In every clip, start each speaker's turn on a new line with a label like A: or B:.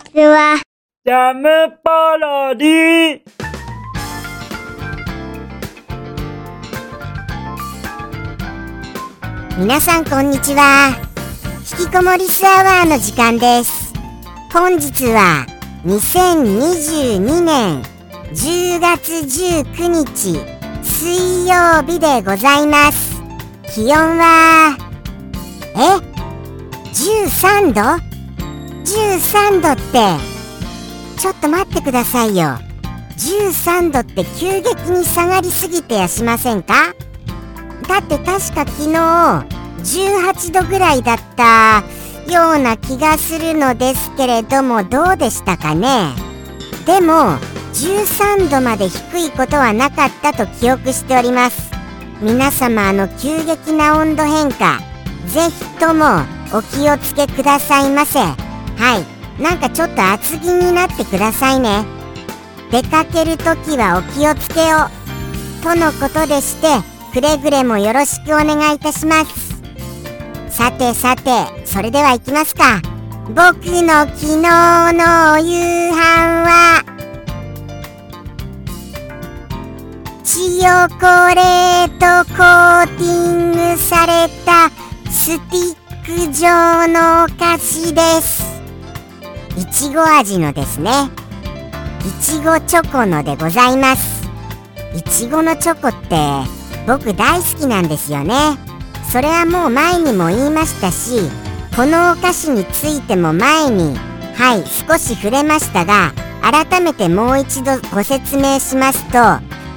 A: ちは。
B: ジャムパロディ
C: 皆さんこんにちは。引きこもりスアワーの時間です。本日は2022年10月19日水曜日でございます。気温はえ？13度？?13 度ってちょっと待ってくださいよ。13度って急激に下がりすぎてやしませんか？だって確か昨日18度ぐらいだったような気がするのですけれどもどうでしたかね？でも13度まで低いことはなかったと記憶しております。皆様あの急激な温度変化ぜひともお気をつけくださいませ。はい。なんかちょっと厚着になってくださいね。出かけるときはお気をつけを。とのことでしてくれぐれもよろしくお願いいたします。さてさてそれでは行きますか。僕の昨日のお夕飯はチヨコレートコーティングされたスティック状のお菓子です。いちご味のですね。いちごチョコのでございます。いちごのチョコって僕大好きなんですよね。それはもう前にも言いましたしこのお菓子についても前にはい少し触れましたが改めてもう一度ご説明しますと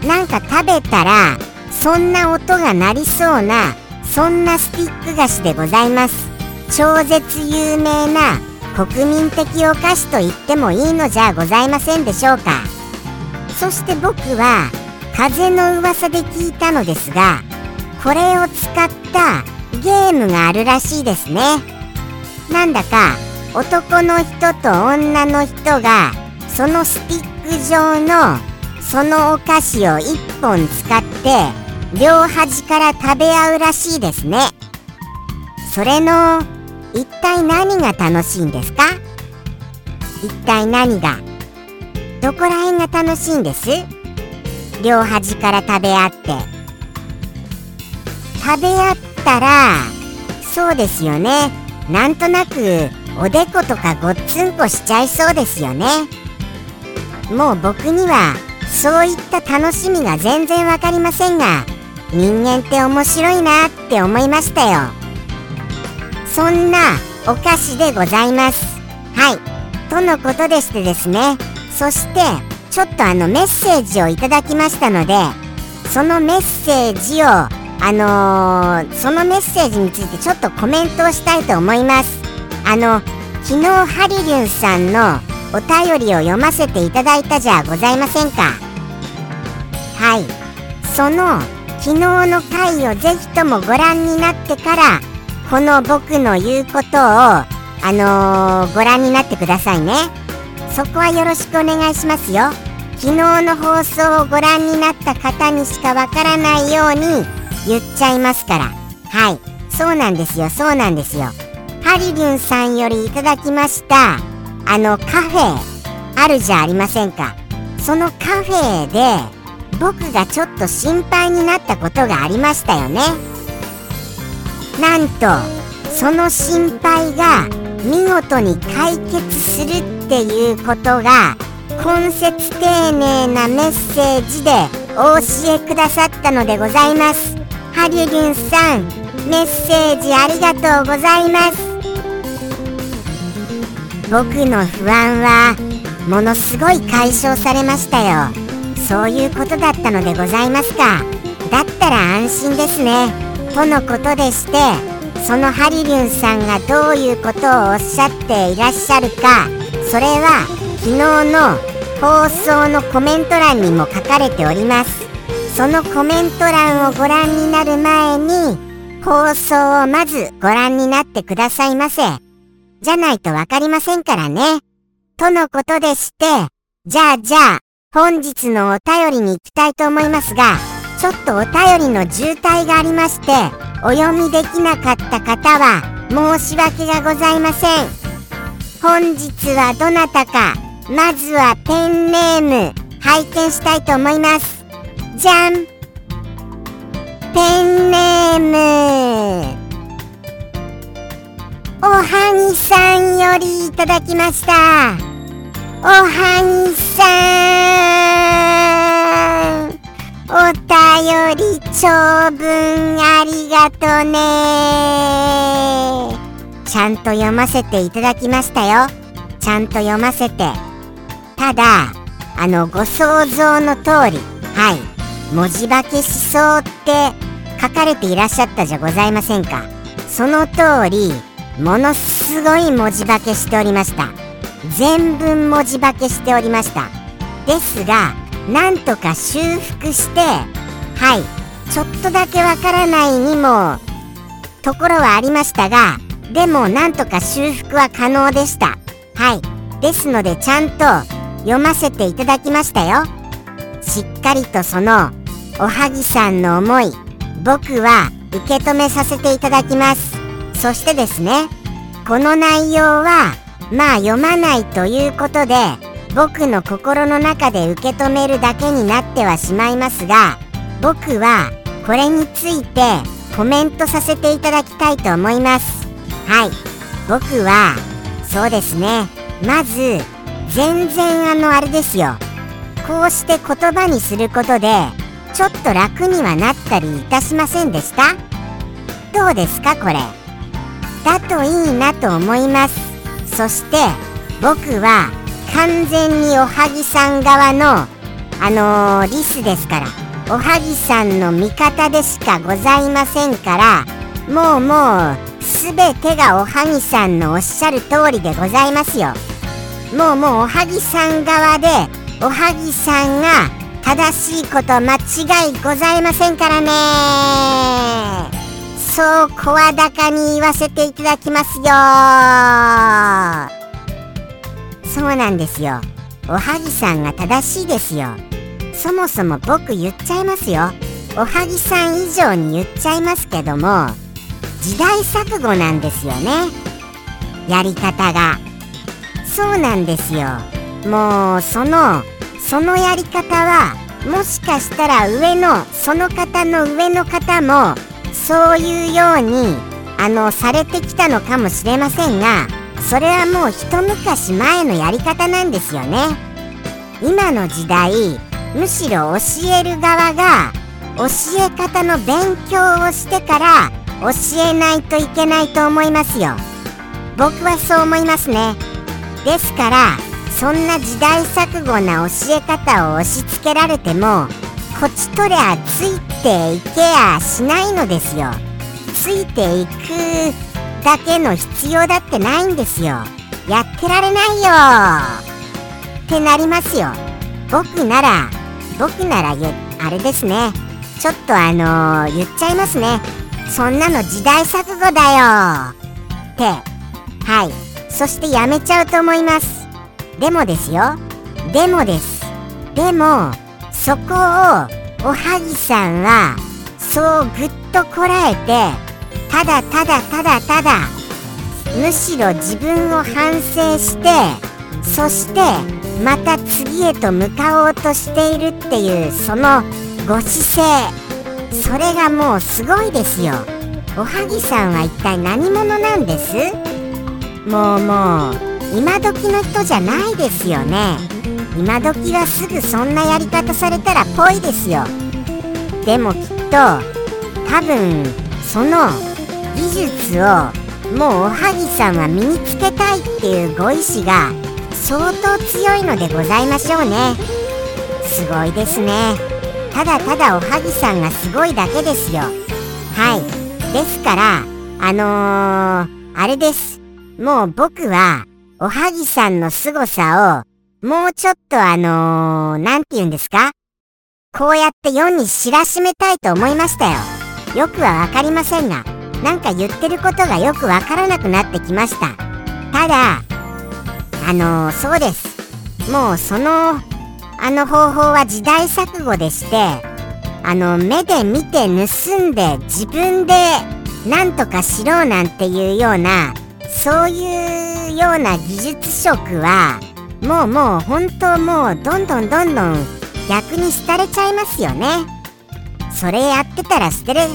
C: なんか食べたらそんな音が鳴りそうなそんなスティック菓子でございます。超絶有名な国民的お菓子と言ってもいいのじゃございませんでしょうか。そして僕は風の噂で聞いたのですがこれを使ったゲームがあるらしいですね。なんだか男の人と女の人がそのスティック状のそのお菓子を1本使って両端から食べ合うらしいですね。それの一体何が楽しいんですか？一体何がどこら辺が楽しいんです？両端から食べ合って。食べ合ったらそうですよね。なんとなくおでことかごっつんこしちゃいそうですよね。もう僕にはそういった楽しみが全然わかりませんが人間って面白いなって思いましたよ。そんなお菓子でございます。はい。とのことでしてですね。そしてちょっとあのメッセージをいただきましたのでそのメッセージをあのー、そのメッセージについてちょっとコメントをしたいと思います。あの昨日ハリリュンさんのお便りを読ませていただいたじゃございませんか。はい。その昨日の回をぜひともご覧になってからこの僕の言うことをあのー、ご覧になってくださいね。そこはよろしくお願いしますよ。昨日の放送をご覧になった方にしかわからないように言っちゃいますから。はい。そうなんですよ。そうなんですよ。ハリリュンさんよりいただきました。あのカフェあるじゃありませんか。そのカフェで僕がちょっと心配になったことがありましたよね。なんとその心配が見事に解決するっていうことが根節丁寧なメッセージでお教えくださったのでございます。ハリュリンさんメッセージありがとうございます。僕の不安はものすごい解消されましたよ。そういうことだったのでございますか。だったら安心ですね。とのことでしてそのハリリュンさんがどういうことをおっしゃっていらっしゃるかそれは昨日の放送のコメント欄にも書かれております。そのコメント欄をご覧になる前に放送をまずご覧になってくださいませ。じゃないとわかりませんからね。とのことでしてじゃあじゃあ本日のお便りに行きたいと思いますがちょっとお便りの渋滞がありましてお読みできなかった方は申し訳がございません。本日はどなたかまずはペンネーム拝見したいと思います。じゃん。ペンネーム。おはぎさんよりいただきました。おはぎさん。お便り長文ありがとね。ちゃんと読ませていただきましたよ。ちゃんと読ませて。ただあのご想像の通りはい文字化けしそうって書かれていらっしゃったじゃございませんか。その通りものすごい文字化けしておりました。全文文字化けしておりました。ですがなんとか修復してはいちょっとだけわからないにもところはありましたがでもなんとか修復は可能でした。はいですのでちゃんと読ませていただきましたよ。しっかりとそのおはぎさんの思い僕は受け止めさせていただきます。そしてですねこの内容はまあ読まないということで僕の心の中で受け止めるだけになってはしまいますが僕はこれについてコメントさせていただきたいと思います。はい。僕はそうですね。まず全然あのあれですよ。こうして言葉にすることでちょっと楽にはなったりいたしませんでした？どうですかこれ？だといいなと思います。そして僕は完全におはぎさん側のあのー、リスですからおはぎさんの味方でしかございませんからもうもう全てがおはぎさんのおっしゃる通りでございますよ。もうもうおはぎさん側でおはぎさんが正しいこと間違いございませんからね。そう声高に言わせていただきますよ。そうなんですよ。おはぎさんが正しいですよ。そもそも僕言っちゃいますよ。おはぎさん以上に言っちゃいますけども時代錯誤なんですよね。やり方が。そうなんですよ。もうそのそのやり方はもしかしたら上のその方の上の方もそういうようにあのされてきたのかもしれませんがそれはもう一昔前のやり方なんですよね。今の時代むしろ教える側が教え方の勉強をしてから教えないといけないと思いますよ。僕はそう思いますね。ですからそんな時代錯誤な教え方を押し付けられてもこちとりゃついていけやしないのですよ。ついていくだけの必要だってないんですよ。やってられないよ。ってなりますよ。僕なら僕ならあれですね。ちょっとあのー、言っちゃいますね。そんなの時代錯誤だよ。って。はい。そしてやめちゃうと思います。でもですよ。でもです。でもそこをおはぎさんはそうぐっとこらえてただただただただむしろ自分を反省してそしてまた次へと向かおうとしているっていうそのご姿勢それがもうすごいですよ。おはぎさんは一体何者なんです？もうもう今時の人じゃないですよね。今時はすぐそんなやり方されたらぽいですよ。でもきっと多分その技術をもうおはぎさんは身につけたいっていうご意志が相当強いのでございましょうね。すごいですね。ただただおはぎさんがすごいだけですよ。はい。ですからあのー、あれです。もう僕はおはぎさんの凄さをもうちょっとあのー、て言うんですか？こうやって世に知らしめたいと思いましたよ。よくはわかりませんが。なんか言ってることがよくわからなくなってきました。ただあのー、そうです。もうそのあの方法は時代錯誤でしてあの目で見て盗んで自分でなんとかしろなんていうようなそういうような技術職はもうもう本当もうどんどんどんどん逆に廃れちゃいますよね。それやってたら捨てれ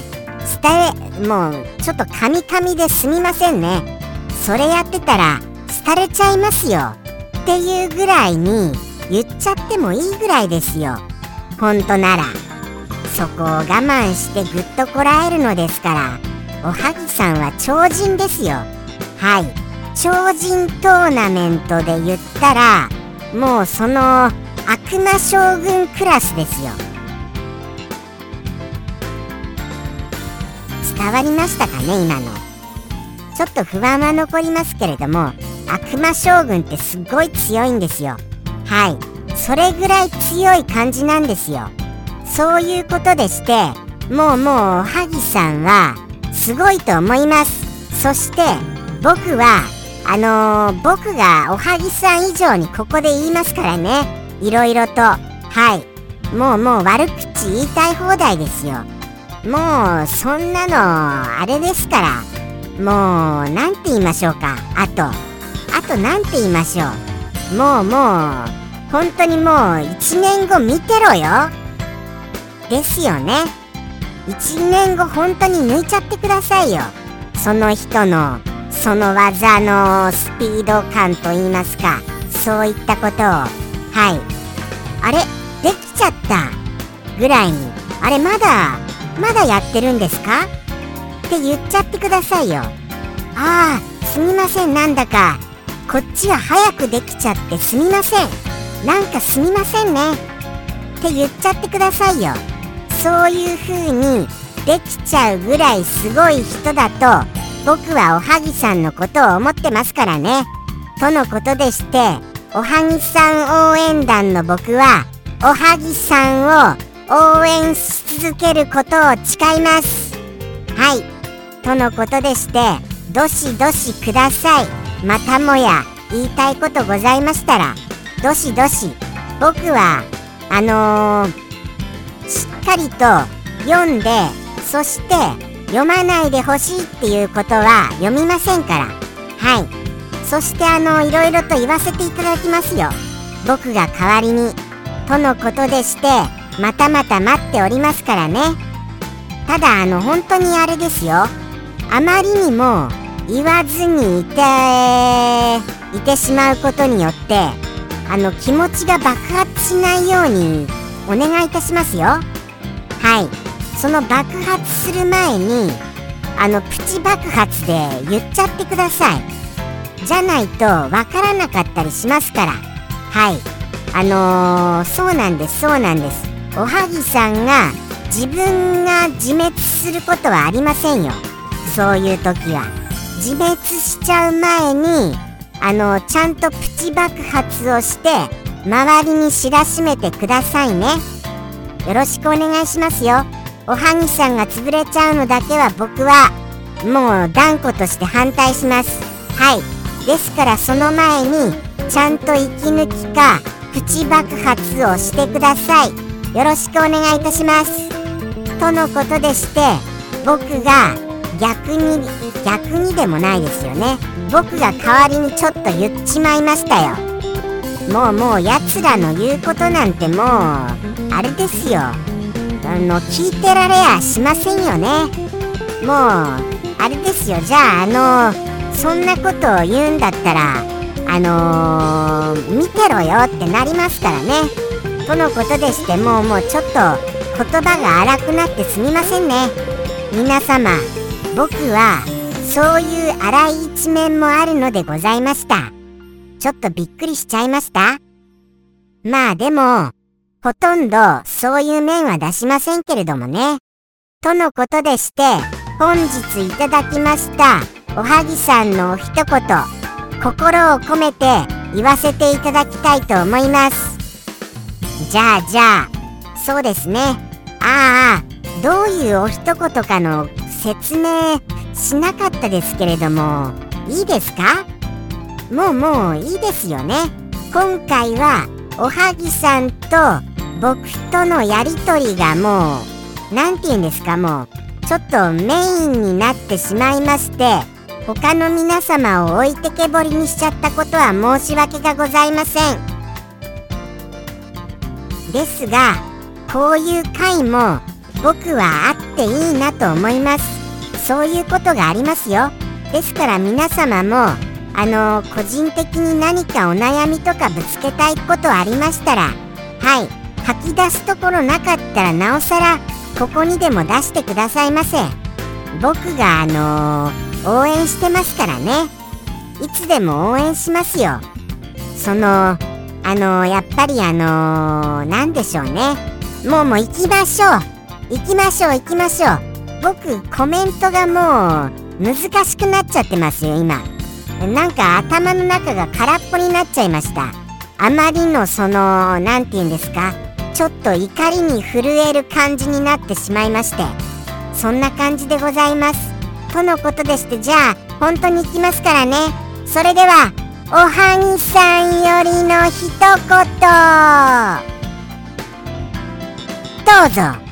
C: 捨てもうちょっとカミカミですみませんね。それやってたら廃れちゃいますよ。っていうぐらいに言っちゃってもいいぐらいですよ。本当なら。そこを我慢してぐっとこらえるのですから。おはぎさんは超人ですよ。はい。超人トーナメントで言ったらもうその悪魔将軍クラスですよ。伝わりましたかね今の。ちょっと不安は残りますけれども悪魔将軍ってすごい強いんですよ。はい。それぐらい強い感じなんですよ。そういうことでしてもうもう萩さんはすごいと思います。そして僕はあのー、僕がおはぎさん以上にここで言いますからね。いろいろと。はい。もうもう悪口言いたい放題ですよ。もうそんなのあれですから。もう何て言いましょうか。あと。あと何て言いましょう。もうもう本当にもう1年後見てろよ。ですよね。1年後本当に抜いちゃってくださいよ。その人のその技のスピード感といいますか。そういったことを。はい。あれできちゃった。ぐらいに。あれまだまだやってるんですか？って言っちゃってくださいよ。ああすみません。なんだかこっちは早くできちゃってすみません。なんかすみませんね。って言っちゃってくださいよ。そういう風にできちゃうぐらいすごい人だと僕はおはぎさんのことを思ってますからね。とのことでしておはぎさん応援団の僕はおはぎさんを応援し続けることを誓います。はい。とのことでしてどしどしください。またもや言いたいことございましたらどしどし僕はあのー、しっかりと読んでそして読まないでほしいっていうことは読みませんから。はい。そしてあのいろいろと言わせていただきますよ。僕が代わりに。とのことでしてまたまた待っておりますからね。ただあの本当にあれですよ。あまりにも言わずにいていてしまうことによってあの気持ちが爆発しないようにお願いいたしますよ。はい。その爆発する前にあのプチ爆発で言っちゃってください。じゃないとわからなかったりしますから。はい。あのー、そうなんですそうなんです。おはぎさんが自分が自滅することはありませんよ。そういう時は自滅しちゃう前にあのちゃんとプチ爆発をして周りに知らしめてくださいね。よろしくお願いしますよ。おはぎさんが潰れちゃうのだけは僕はもう断固として反対します。はい。ですからその前にちゃんと息抜きかプチ爆発をしてください。よろしくお願いいたします。とのことでして僕が逆に逆にでもないですよね。僕が代わりにちょっと言っちまいましたよ。もうもうやつらの言うことなんてもうあれですよ。あの聞いてられやしませんよね。もうあれですよ。じゃああのそんなことを言うんだったらあのー、見てろよってなりますからね。とのことでしてもうもうちょっと言葉が荒くなってすみませんね。皆様僕はそういう荒い一面もあるのでございました。ちょっとびっくりしちゃいました？まあでもほとんどそういう面は出しませんけれどもね。とのことでして本日いただきましたおはぎさんのお一言心を込めて言わせていただきたいと思います。じゃあじゃあ。そうですね。ああどういうお一言かの説明しなかったですけれどもいいですか？もうもういいですよね。今回はおはぎさんと僕とのやりとりがもう何て言うんですか？もうちょっとメインになってしまいまして他の皆様を置いてけぼりにしちゃったことは申し訳がございません。ですがこういう会も僕はあっていいなと思います。そういうことがありますよ。ですから皆様もあの個人的に何かお悩みとかぶつけたいことありましたらはい。吐き出すところなかったらなおさらここにでも出してくださいませ。僕があのー、応援してますからね。いつでも応援しますよ。そのあのー、やっぱりあのー、でしょうね。もうもう行きましょう。行きましょう行きましょう。僕コメントがもう難しくなっちゃってますよ今。なんか頭の中が空っぽになっちゃいました。あまりのその何て言うんですか。ちょっと怒りに震える感じになってしまいまして。そんな感じでございます。とのことでしてじゃあ本当に行きますからね。それではおはぎさんよりの一言どうぞ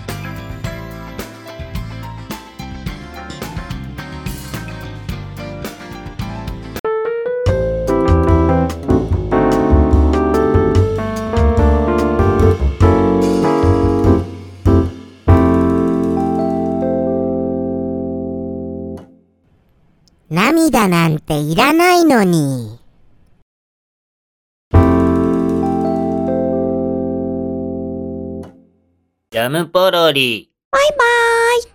C: 涙なんていらないのに。
B: ジャムポロリ。
C: バイバーイ。